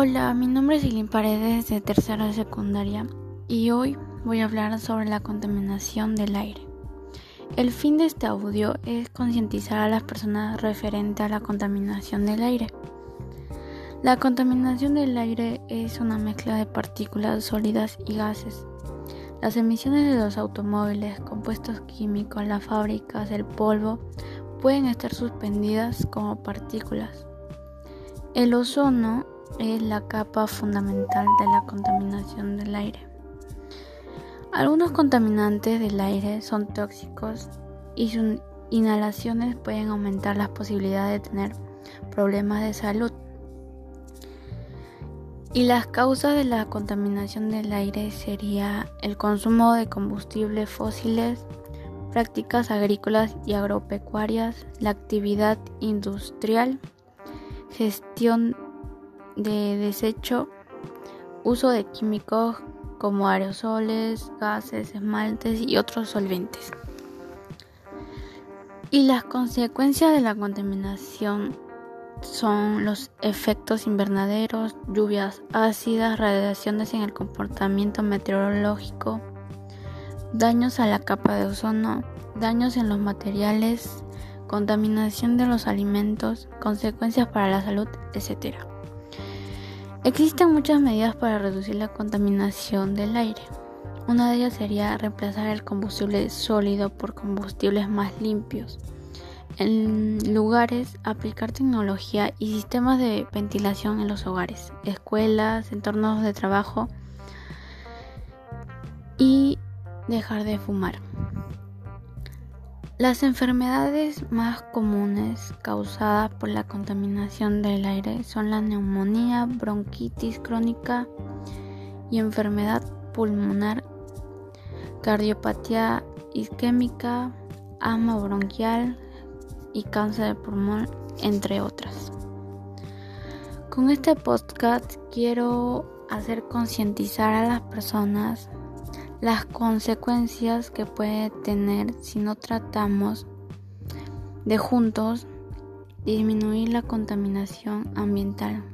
Hola, mi nombre es Silín Paredes de tercera secundaria y hoy voy a hablar sobre la contaminación del aire. El fin de este audio es concientizar a las personas referente a la contaminación del aire. La contaminación del aire es una mezcla de partículas sólidas y gases. Las emisiones de los automóviles, compuestos químicos, las fábricas, el polvo, pueden estar suspendidas como partículas. El ozono es la capa fundamental de la contaminación del aire. Algunos contaminantes del aire son tóxicos y sus inhalaciones pueden aumentar las posibilidades de tener problemas de salud. Y las causas de la contaminación del aire sería el consumo de combustibles fósiles, prácticas agrícolas y agropecuarias, la actividad industrial, gestión de desecho, uso de químicos como aerosoles, gases, esmaltes y otros solventes. Y las consecuencias de la contaminación son los efectos invernaderos, lluvias ácidas, radiaciones en el comportamiento meteorológico, daños a la capa de ozono, daños en los materiales, contaminación de los alimentos, consecuencias para la salud, etc. Existen muchas medidas para reducir la contaminación del aire. Una de ellas sería reemplazar el combustible sólido por combustibles más limpios. En lugares, aplicar tecnología y sistemas de ventilación en los hogares, escuelas, entornos de trabajo y dejar de fumar. Las enfermedades más comunes causadas por la contaminación del aire son la neumonía, bronquitis crónica y enfermedad pulmonar, cardiopatía isquémica, asma bronquial y cáncer de pulmón, entre otras. Con este podcast quiero hacer concientizar a las personas las consecuencias que puede tener si no tratamos de juntos disminuir la contaminación ambiental,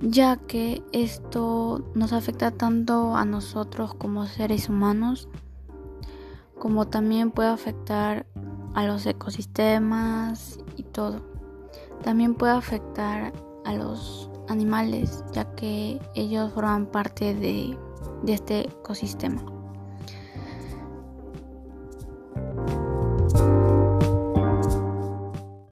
ya que esto nos afecta tanto a nosotros como seres humanos, como también puede afectar a los ecosistemas y todo. También puede afectar a los animales, ya que ellos forman parte de de este ecosistema.